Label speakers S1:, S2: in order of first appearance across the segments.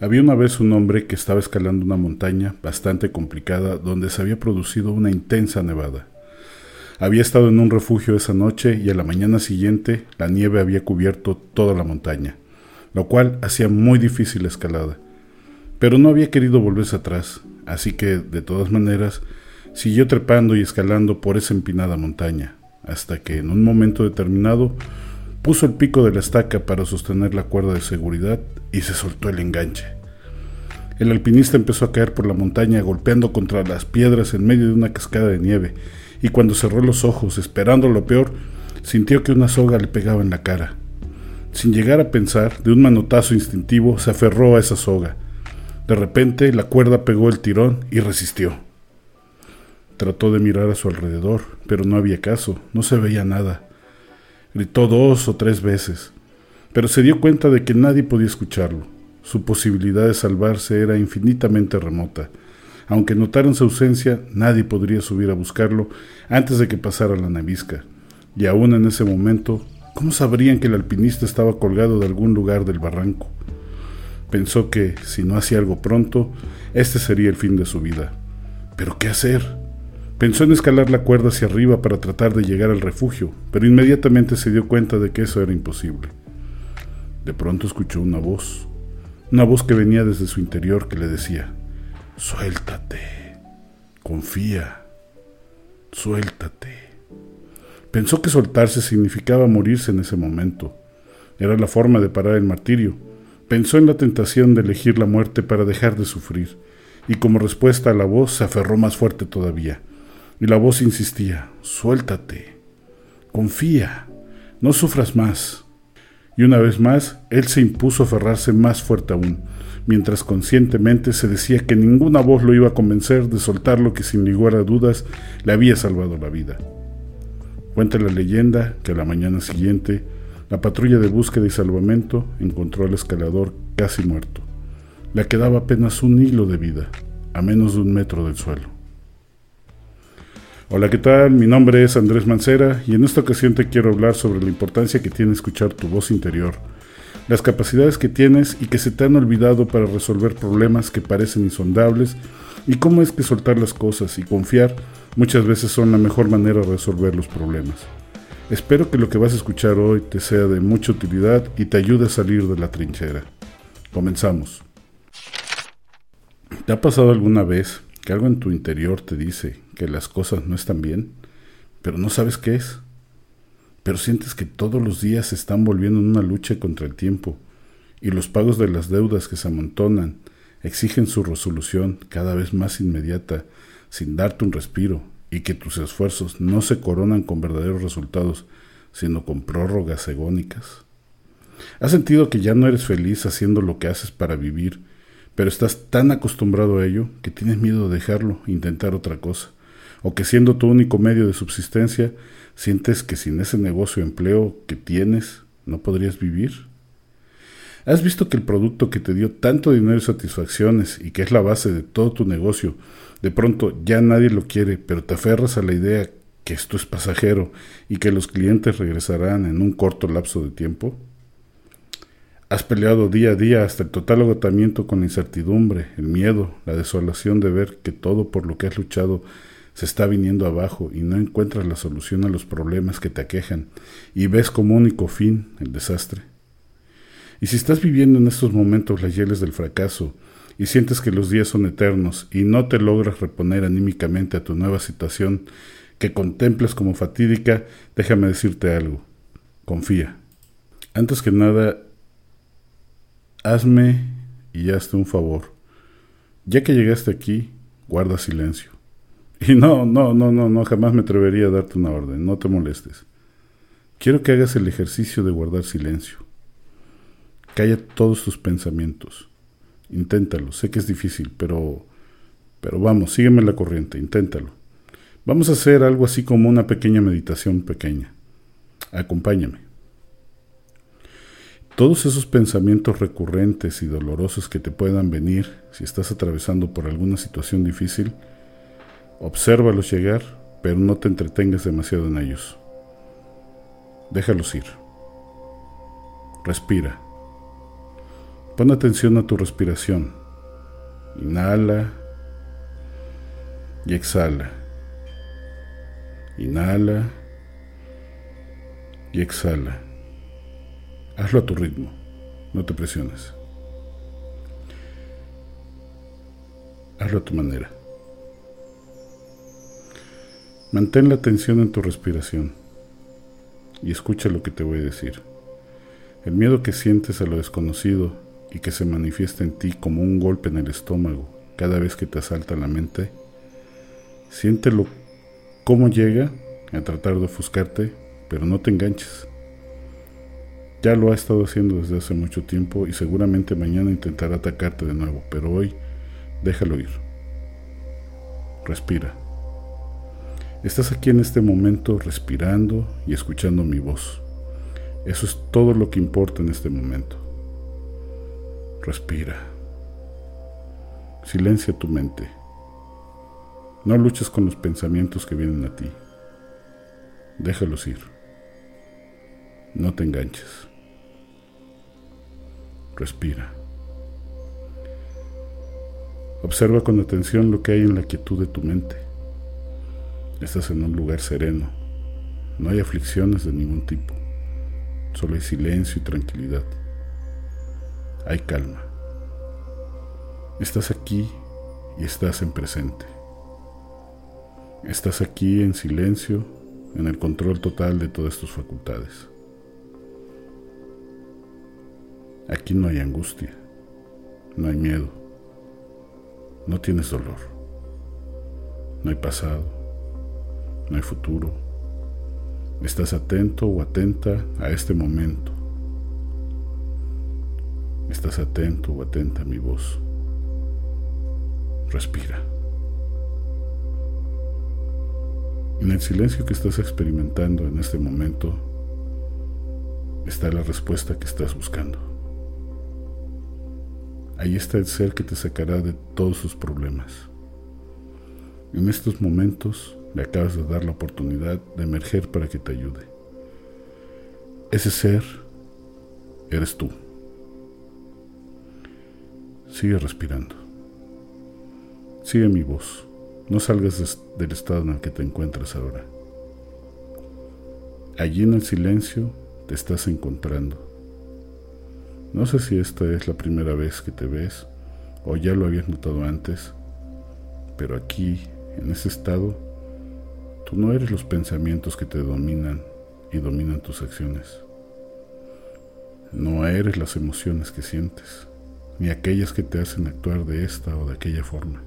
S1: Había una vez un hombre que estaba escalando una montaña bastante complicada donde se había producido una intensa nevada. Había estado en un refugio esa noche y a la mañana siguiente la nieve había cubierto toda la montaña, lo cual hacía muy difícil la escalada. Pero no había querido volverse atrás, así que, de todas maneras, siguió trepando y escalando por esa empinada montaña, hasta que en un momento determinado puso el pico de la estaca para sostener la cuerda de seguridad y se soltó el enganche. El alpinista empezó a caer por la montaña golpeando contra las piedras en medio de una cascada de nieve, y cuando cerró los ojos esperando lo peor, sintió que una soga le pegaba en la cara. Sin llegar a pensar, de un manotazo instintivo se aferró a esa soga. De repente la cuerda pegó el tirón y resistió. Trató de mirar a su alrededor, pero no había caso, no se veía nada. Gritó dos o tres veces, pero se dio cuenta de que nadie podía escucharlo. Su posibilidad de salvarse era infinitamente remota. Aunque notaran su ausencia, nadie podría subir a buscarlo antes de que pasara la nevisca. Y aún en ese momento, ¿cómo sabrían que el alpinista estaba colgado de algún lugar del barranco? Pensó que, si no hacía algo pronto, este sería el fin de su vida. ¿Pero qué hacer? Pensó en escalar la cuerda hacia arriba para tratar de llegar al refugio, pero inmediatamente se dio cuenta de que eso era imposible. De pronto escuchó una voz, una voz que venía desde su interior que le decía, Suéltate, confía, suéltate. Pensó que soltarse significaba morirse en ese momento. Era la forma de parar el martirio. Pensó en la tentación de elegir la muerte para dejar de sufrir, y como respuesta a la voz se aferró más fuerte todavía. Y la voz insistía, suéltate, confía, no sufras más. Y una vez más, él se impuso a aferrarse más fuerte aún, mientras conscientemente se decía que ninguna voz lo iba a convencer de soltar lo que sin lugar a dudas le había salvado la vida. Cuenta la leyenda que a la mañana siguiente, la patrulla de búsqueda y salvamento encontró al escalador casi muerto. Le quedaba apenas un hilo de vida, a menos de un metro del suelo. Hola, ¿qué tal? Mi nombre es Andrés Mancera y en esta ocasión te quiero hablar sobre la importancia que tiene escuchar tu voz interior, las capacidades que tienes y que se te han olvidado para resolver problemas que parecen insondables y cómo es que soltar las cosas y confiar muchas veces son la mejor manera de resolver los problemas. Espero que lo que vas a escuchar hoy te sea de mucha utilidad y te ayude a salir de la trinchera. Comenzamos. ¿Te ha pasado alguna vez que algo en tu interior te dice que las cosas no están bien, pero no sabes qué es. Pero sientes que todos los días se están volviendo en una lucha contra el tiempo y los pagos de las deudas que se amontonan exigen su resolución cada vez más inmediata sin darte un respiro y que tus esfuerzos no se coronan con verdaderos resultados, sino con prórrogas agónicas. ¿Has sentido que ya no eres feliz haciendo lo que haces para vivir pero estás tan acostumbrado a ello que tienes miedo de dejarlo intentar otra cosa, o que siendo tu único medio de subsistencia, sientes que sin ese negocio o empleo que tienes no podrías vivir. ¿Has visto que el producto que te dio tanto dinero y satisfacciones y que es la base de todo tu negocio, de pronto ya nadie lo quiere, pero te aferras a la idea que esto es pasajero y que los clientes regresarán en un corto lapso de tiempo? Has peleado día a día hasta el total agotamiento con la incertidumbre, el miedo, la desolación de ver que todo por lo que has luchado se está viniendo abajo y no encuentras la solución a los problemas que te aquejan y ves como único fin el desastre. Y si estás viviendo en estos momentos las hieles del fracaso y sientes que los días son eternos y no te logras reponer anímicamente a tu nueva situación que contemplas como fatídica, déjame decirte algo. Confía. Antes que nada, hazme y hazte un favor. Ya que llegaste aquí, guarda silencio. Y no, no, no, no, no, jamás me atrevería a darte una orden, no te molestes. Quiero que hagas el ejercicio de guardar silencio. Calla todos tus pensamientos. Inténtalo, sé que es difícil, pero pero vamos, sígueme la corriente, inténtalo. Vamos a hacer algo así como una pequeña meditación pequeña. Acompáñame. Todos esos pensamientos recurrentes y dolorosos que te puedan venir si estás atravesando por alguna situación difícil, obsérvalos llegar, pero no te entretengas demasiado en ellos. Déjalos ir. Respira. Pon atención a tu respiración. Inhala y exhala. Inhala y exhala. Hazlo a tu ritmo, no te presiones. Hazlo a tu manera. Mantén la atención en tu respiración y escucha lo que te voy a decir. El miedo que sientes a lo desconocido y que se manifiesta en ti como un golpe en el estómago cada vez que te asalta la mente, siéntelo cómo llega a tratar de ofuscarte, pero no te enganches. Ya lo ha estado haciendo desde hace mucho tiempo y seguramente mañana intentará atacarte de nuevo, pero hoy déjalo ir. Respira. Estás aquí en este momento respirando y escuchando mi voz. Eso es todo lo que importa en este momento. Respira. Silencia tu mente. No luches con los pensamientos que vienen a ti. Déjalos ir. No te enganches. Respira. Observa con atención lo que hay en la quietud de tu mente. Estás en un lugar sereno. No hay aflicciones de ningún tipo. Solo hay silencio y tranquilidad. Hay calma. Estás aquí y estás en presente. Estás aquí en silencio, en el control total de todas tus facultades. Aquí no hay angustia, no hay miedo, no tienes dolor, no hay pasado, no hay futuro. Estás atento o atenta a este momento. Estás atento o atenta a mi voz. Respira. En el silencio que estás experimentando en este momento está la respuesta que estás buscando. Ahí está el ser que te sacará de todos sus problemas. En estos momentos le acabas de dar la oportunidad de emerger para que te ayude. Ese ser eres tú. Sigue respirando. Sigue mi voz. No salgas del estado en el que te encuentras ahora. Allí en el silencio te estás encontrando. No sé si esta es la primera vez que te ves o ya lo habías notado antes, pero aquí, en ese estado, tú no eres los pensamientos que te dominan y dominan tus acciones. No eres las emociones que sientes, ni aquellas que te hacen actuar de esta o de aquella forma.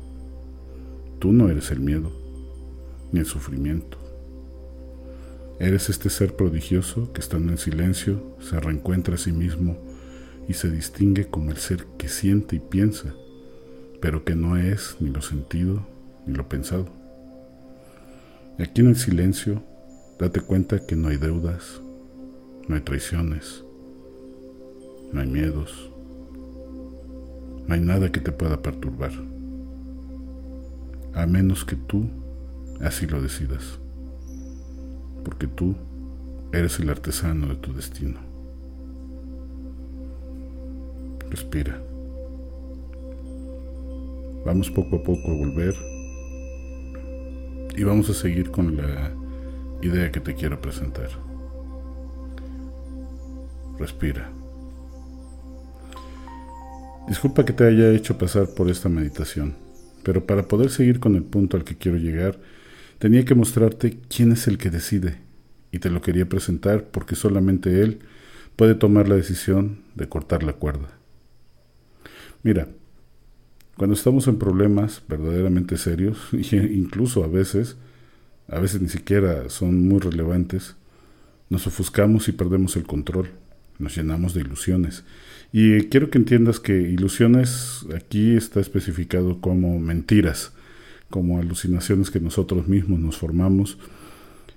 S1: Tú no eres el miedo, ni el sufrimiento. Eres este ser prodigioso que estando en silencio se reencuentra a sí mismo y se distingue como el ser que siente y piensa, pero que no es ni lo sentido ni lo pensado. Aquí en el silencio, date cuenta que no hay deudas, no hay traiciones, no hay miedos, no hay nada que te pueda perturbar, a menos que tú así lo decidas, porque tú eres el artesano de tu destino. Respira. Vamos poco a poco a volver y vamos a seguir con la idea que te quiero presentar. Respira. Disculpa que te haya hecho pasar por esta meditación, pero para poder seguir con el punto al que quiero llegar, tenía que mostrarte quién es el que decide, y te lo quería presentar porque solamente él puede tomar la decisión de cortar la cuerda. Mira, cuando estamos en problemas verdaderamente serios, incluso a veces, a veces ni siquiera son muy relevantes, nos ofuscamos y perdemos el control, nos llenamos de ilusiones. Y quiero que entiendas que ilusiones aquí está especificado como mentiras, como alucinaciones que nosotros mismos nos formamos,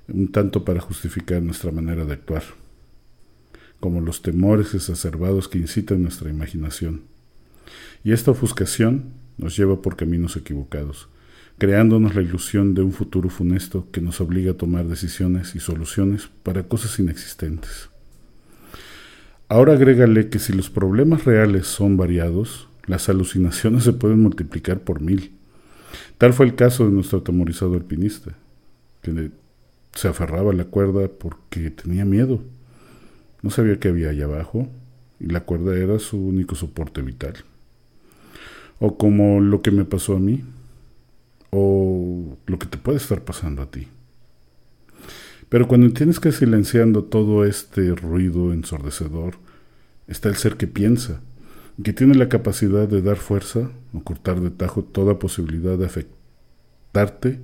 S1: un tanto para justificar nuestra manera de actuar, como los temores exacerbados que incitan nuestra imaginación. Y esta ofuscación nos lleva por caminos equivocados, creándonos la ilusión de un futuro funesto que nos obliga a tomar decisiones y soluciones para cosas inexistentes. Ahora agrégale que si los problemas reales son variados, las alucinaciones se pueden multiplicar por mil. Tal fue el caso de nuestro atemorizado alpinista, que se aferraba a la cuerda porque tenía miedo. No sabía qué había allá abajo y la cuerda era su único soporte vital. O como lo que me pasó a mí, o lo que te puede estar pasando a ti. Pero cuando tienes que silenciando todo este ruido ensordecedor, está el ser que piensa, que tiene la capacidad de dar fuerza o cortar de tajo toda posibilidad de afectarte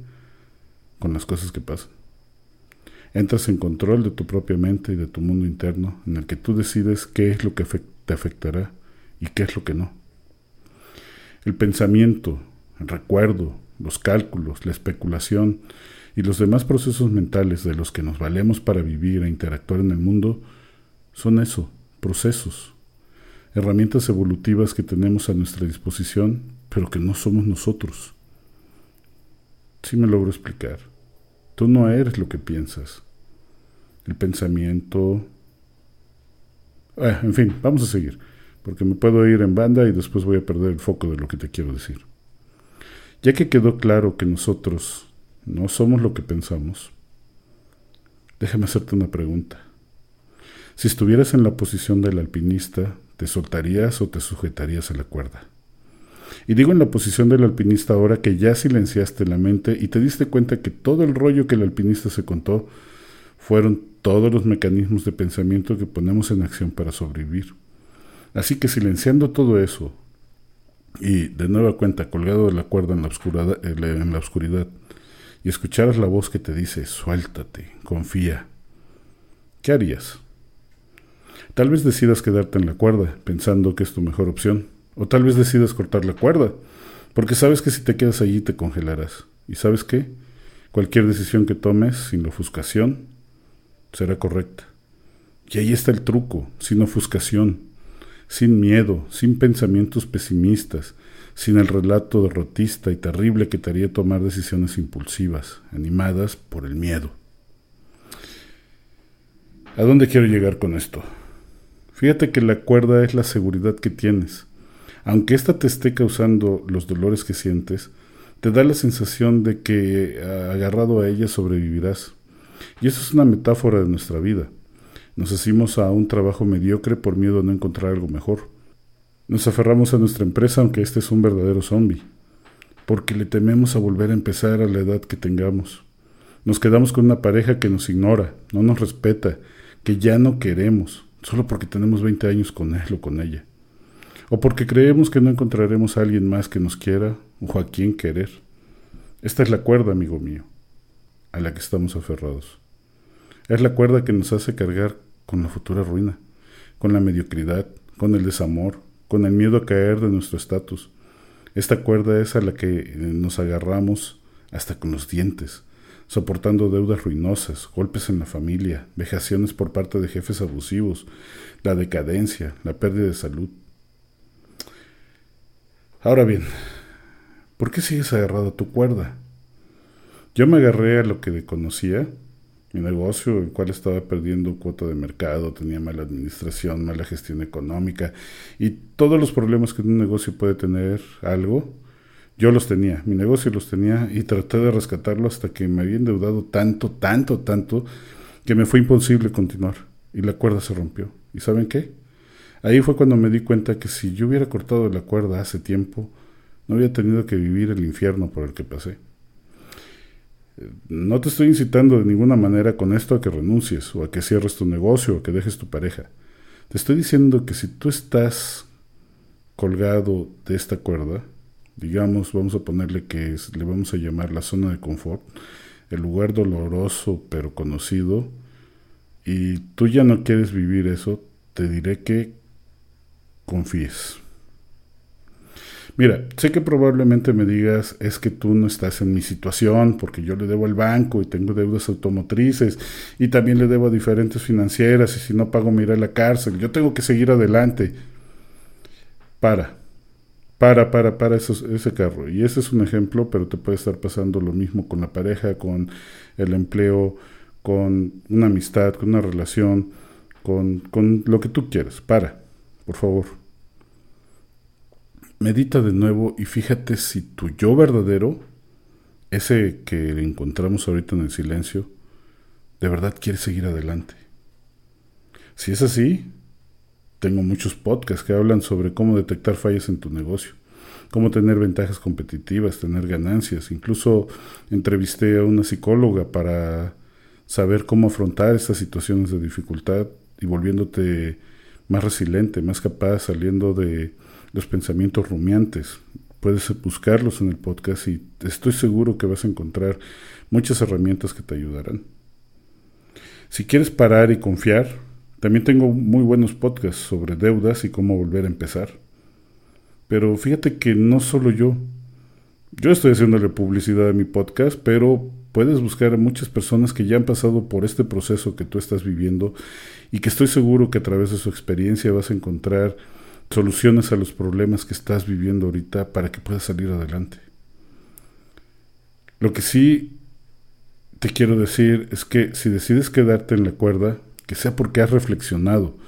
S1: con las cosas que pasan. Entras en control de tu propia mente y de tu mundo interno, en el que tú decides qué es lo que te afectará y qué es lo que no. El pensamiento, el recuerdo, los cálculos, la especulación y los demás procesos mentales de los que nos valemos para vivir e interactuar en el mundo son eso, procesos, herramientas evolutivas que tenemos a nuestra disposición, pero que no somos nosotros. Si me logro explicar. Tú no eres lo que piensas. El pensamiento... Ah, en fin, vamos a seguir, porque me puedo ir en banda y después voy a perder el foco de lo que te quiero decir. Ya que quedó claro que nosotros no somos lo que pensamos, déjame hacerte una pregunta. Si estuvieras en la posición del alpinista, ¿te soltarías o te sujetarías a la cuerda? Y digo en la posición del alpinista ahora que ya silenciaste la mente y te diste cuenta que todo el rollo que el alpinista se contó fueron todos los mecanismos de pensamiento que ponemos en acción para sobrevivir. Así que silenciando todo eso y de nueva cuenta colgado de la cuerda en la, oscuridad, en la oscuridad y escucharas la voz que te dice suéltate, confía, ¿qué harías? Tal vez decidas quedarte en la cuerda, pensando que es tu mejor opción. O tal vez decidas cortar la cuerda, porque sabes que si te quedas allí te congelarás. ¿Y sabes qué? Cualquier decisión que tomes sin ofuscación será correcta. Y ahí está el truco, sin ofuscación, sin miedo, sin pensamientos pesimistas, sin el relato derrotista y terrible que te haría tomar decisiones impulsivas, animadas por el miedo. ¿A dónde quiero llegar con esto? Fíjate que la cuerda es la seguridad que tienes. Aunque ésta te esté causando los dolores que sientes, te da la sensación de que agarrado a ella sobrevivirás. Y eso es una metáfora de nuestra vida. Nos hacemos a un trabajo mediocre por miedo a no encontrar algo mejor. Nos aferramos a nuestra empresa aunque este es un verdadero zombie, porque le tememos a volver a empezar a la edad que tengamos. Nos quedamos con una pareja que nos ignora, no nos respeta, que ya no queremos, solo porque tenemos 20 años con él o con ella, o porque creemos que no encontraremos a alguien más que nos quiera o a quien querer. Esta es la cuerda, amigo mío, a la que estamos aferrados. Es la cuerda que nos hace cargar con la futura ruina, con la mediocridad, con el desamor, con el miedo a caer de nuestro estatus. Esta cuerda es a la que nos agarramos hasta con los dientes, soportando deudas ruinosas, golpes en la familia, vejaciones por parte de jefes abusivos, la decadencia, la pérdida de salud. Ahora bien, ¿por qué sigues agarrado a tu cuerda? Yo me agarré a lo que conocía, mi negocio, el cual estaba perdiendo cuota de mercado, tenía mala administración, mala gestión económica y todos los problemas que un negocio puede tener algo, yo los tenía, mi negocio los tenía y traté de rescatarlo hasta que me había endeudado tanto, tanto, tanto, que me fue imposible continuar y la cuerda se rompió. ¿Y saben qué? Ahí fue cuando me di cuenta que si yo hubiera cortado la cuerda hace tiempo, no había tenido que vivir el infierno por el que pasé. No te estoy incitando de ninguna manera con esto a que renuncies o a que cierres tu negocio o que dejes tu pareja. Te estoy diciendo que si tú estás colgado de esta cuerda, digamos, vamos a ponerle que le vamos a llamar la zona de confort, el lugar doloroso pero conocido, y tú ya no quieres vivir eso, te diré que confíes. Mira, sé que probablemente me digas, es que tú no estás en mi situación, porque yo le debo al banco y tengo deudas automotrices y también le debo a diferentes financieras y si no pago me iré a la cárcel, yo tengo que seguir adelante. Para, para, para, para ese carro. Y ese es un ejemplo, pero te puede estar pasando lo mismo con la pareja, con el empleo, con una amistad, con una relación, con, con lo que tú quieras. Para, por favor. Medita de nuevo y fíjate si tu yo verdadero, ese que encontramos ahorita en el silencio, de verdad quiere seguir adelante. Si es así, tengo muchos podcasts que hablan sobre cómo detectar fallas en tu negocio cómo tener ventajas competitivas, tener ganancias. Incluso entrevisté a una psicóloga para saber cómo afrontar estas situaciones de dificultad y volviéndote más resiliente, más capaz, saliendo de los pensamientos rumiantes. Puedes buscarlos en el podcast y estoy seguro que vas a encontrar muchas herramientas que te ayudarán. Si quieres parar y confiar, también tengo muy buenos podcasts sobre deudas y cómo volver a empezar. Pero fíjate que no solo yo. Yo estoy haciéndole publicidad a mi podcast, pero puedes buscar a muchas personas que ya han pasado por este proceso que tú estás viviendo y que estoy seguro que a través de su experiencia vas a encontrar soluciones a los problemas que estás viviendo ahorita para que puedas salir adelante. Lo que sí te quiero decir es que si decides quedarte en la cuerda, que sea porque has reflexionado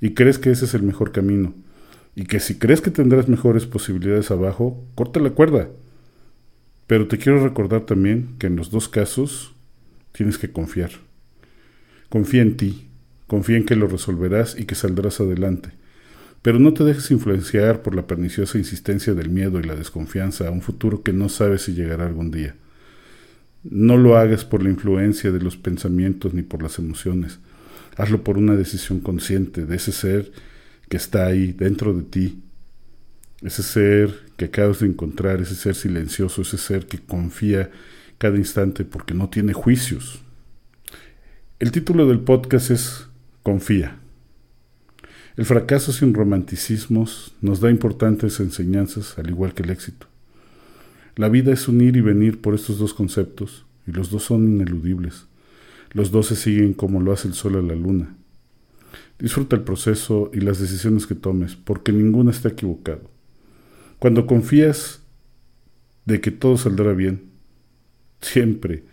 S1: y crees que ese es el mejor camino y que si crees que tendrás mejores posibilidades abajo, corta la cuerda. Pero te quiero recordar también que en los dos casos tienes que confiar. Confía en ti, confía en que lo resolverás y que saldrás adelante. Pero no te dejes influenciar por la perniciosa insistencia del miedo y la desconfianza a un futuro que no sabes si llegará algún día. No lo hagas por la influencia de los pensamientos ni por las emociones. Hazlo por una decisión consciente de ese ser que está ahí dentro de ti, ese ser que acabas de encontrar, ese ser silencioso, ese ser que confía cada instante porque no tiene juicios. El título del podcast es Confía. El fracaso sin romanticismos nos da importantes enseñanzas, al igual que el éxito. La vida es unir y venir por estos dos conceptos, y los dos son ineludibles. Los dos se siguen como lo hace el sol a la luna. Disfruta el proceso y las decisiones que tomes, porque ninguna está equivocado. Cuando confías de que todo saldrá bien, siempre,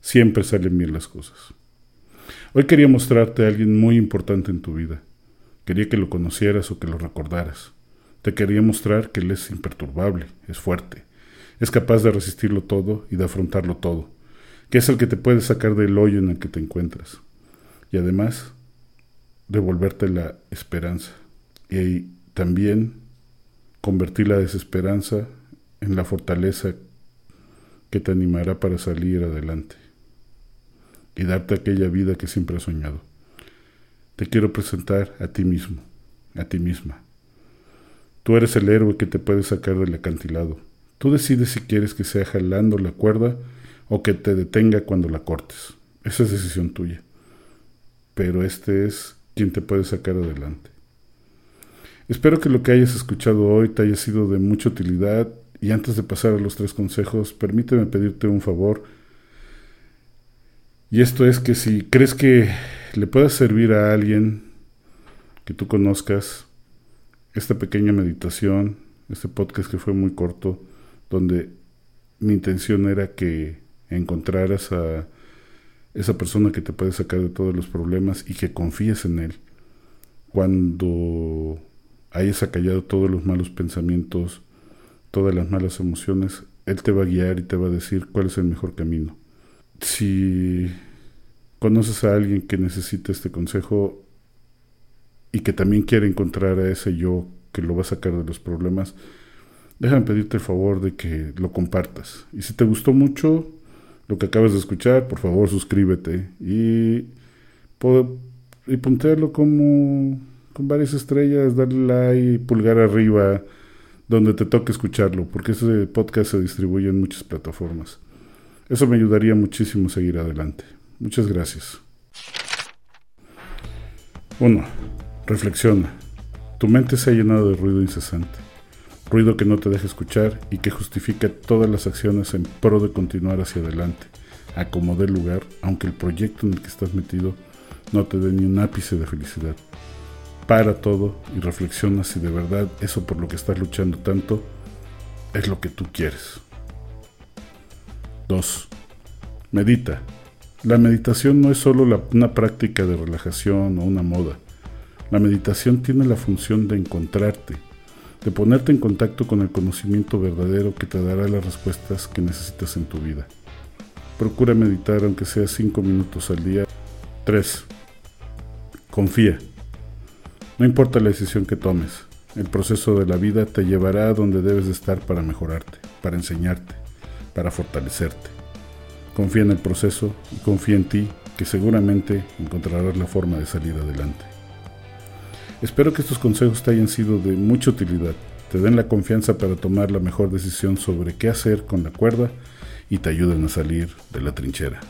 S1: siempre salen bien las cosas. Hoy quería mostrarte a alguien muy importante en tu vida. Quería que lo conocieras o que lo recordaras. Te quería mostrar que él es imperturbable, es fuerte, es capaz de resistirlo todo y de afrontarlo todo, que es el que te puede sacar del hoyo en el que te encuentras. Y además, devolverte la esperanza y también convertir la desesperanza en la fortaleza que te animará para salir adelante y darte aquella vida que siempre has soñado. Te quiero presentar a ti mismo, a ti misma. Tú eres el héroe que te puede sacar del acantilado. Tú decides si quieres que sea jalando la cuerda o que te detenga cuando la cortes. Esa es decisión tuya. Pero este es quien te puede sacar adelante. Espero que lo que hayas escuchado hoy te haya sido de mucha utilidad y antes de pasar a los tres consejos, permíteme pedirte un favor. Y esto es que si crees que le pueda servir a alguien que tú conozcas esta pequeña meditación, este podcast que fue muy corto, donde mi intención era que encontraras a esa persona que te puede sacar de todos los problemas y que confíes en él. Cuando hayas acallado todos los malos pensamientos, todas las malas emociones, Él te va a guiar y te va a decir cuál es el mejor camino. Si conoces a alguien que necesita este consejo y que también quiere encontrar a ese yo que lo va a sacar de los problemas, déjame pedirte el favor de que lo compartas. Y si te gustó mucho, lo que acabas de escuchar, por favor suscríbete y, y puntearlo como con varias estrellas, darle like, pulgar arriba, donde te toque escucharlo, porque ese podcast se distribuye en muchas plataformas. Eso me ayudaría muchísimo a seguir adelante. Muchas gracias. 1. Reflexiona. Tu mente se ha llenado de ruido incesante ruido que no te deja escuchar y que justifica todas las acciones en pro de continuar hacia adelante, a como dé lugar, aunque el proyecto en el que estás metido no te dé ni un ápice de felicidad. Para todo y reflexiona si de verdad eso por lo que estás luchando tanto es lo que tú quieres. 2. Medita. La meditación no es solo una práctica de relajación o una moda. La meditación tiene la función de encontrarte, de ponerte en contacto con el conocimiento verdadero que te dará las respuestas que necesitas en tu vida. Procura meditar aunque sea 5 minutos al día. 3. Confía. No importa la decisión que tomes, el proceso de la vida te llevará a donde debes de estar para mejorarte, para enseñarte, para fortalecerte. Confía en el proceso y confía en ti, que seguramente encontrarás la forma de salir adelante. Espero que estos consejos te hayan sido de mucha utilidad, te den la confianza para tomar la mejor decisión sobre qué hacer con la cuerda y te ayuden a salir de la trinchera.